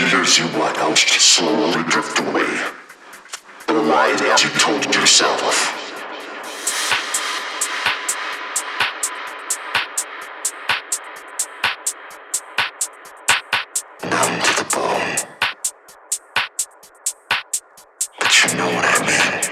you as you watched slowly drift away. The lie that you told yourself. Numb to the bone. But you know what I mean.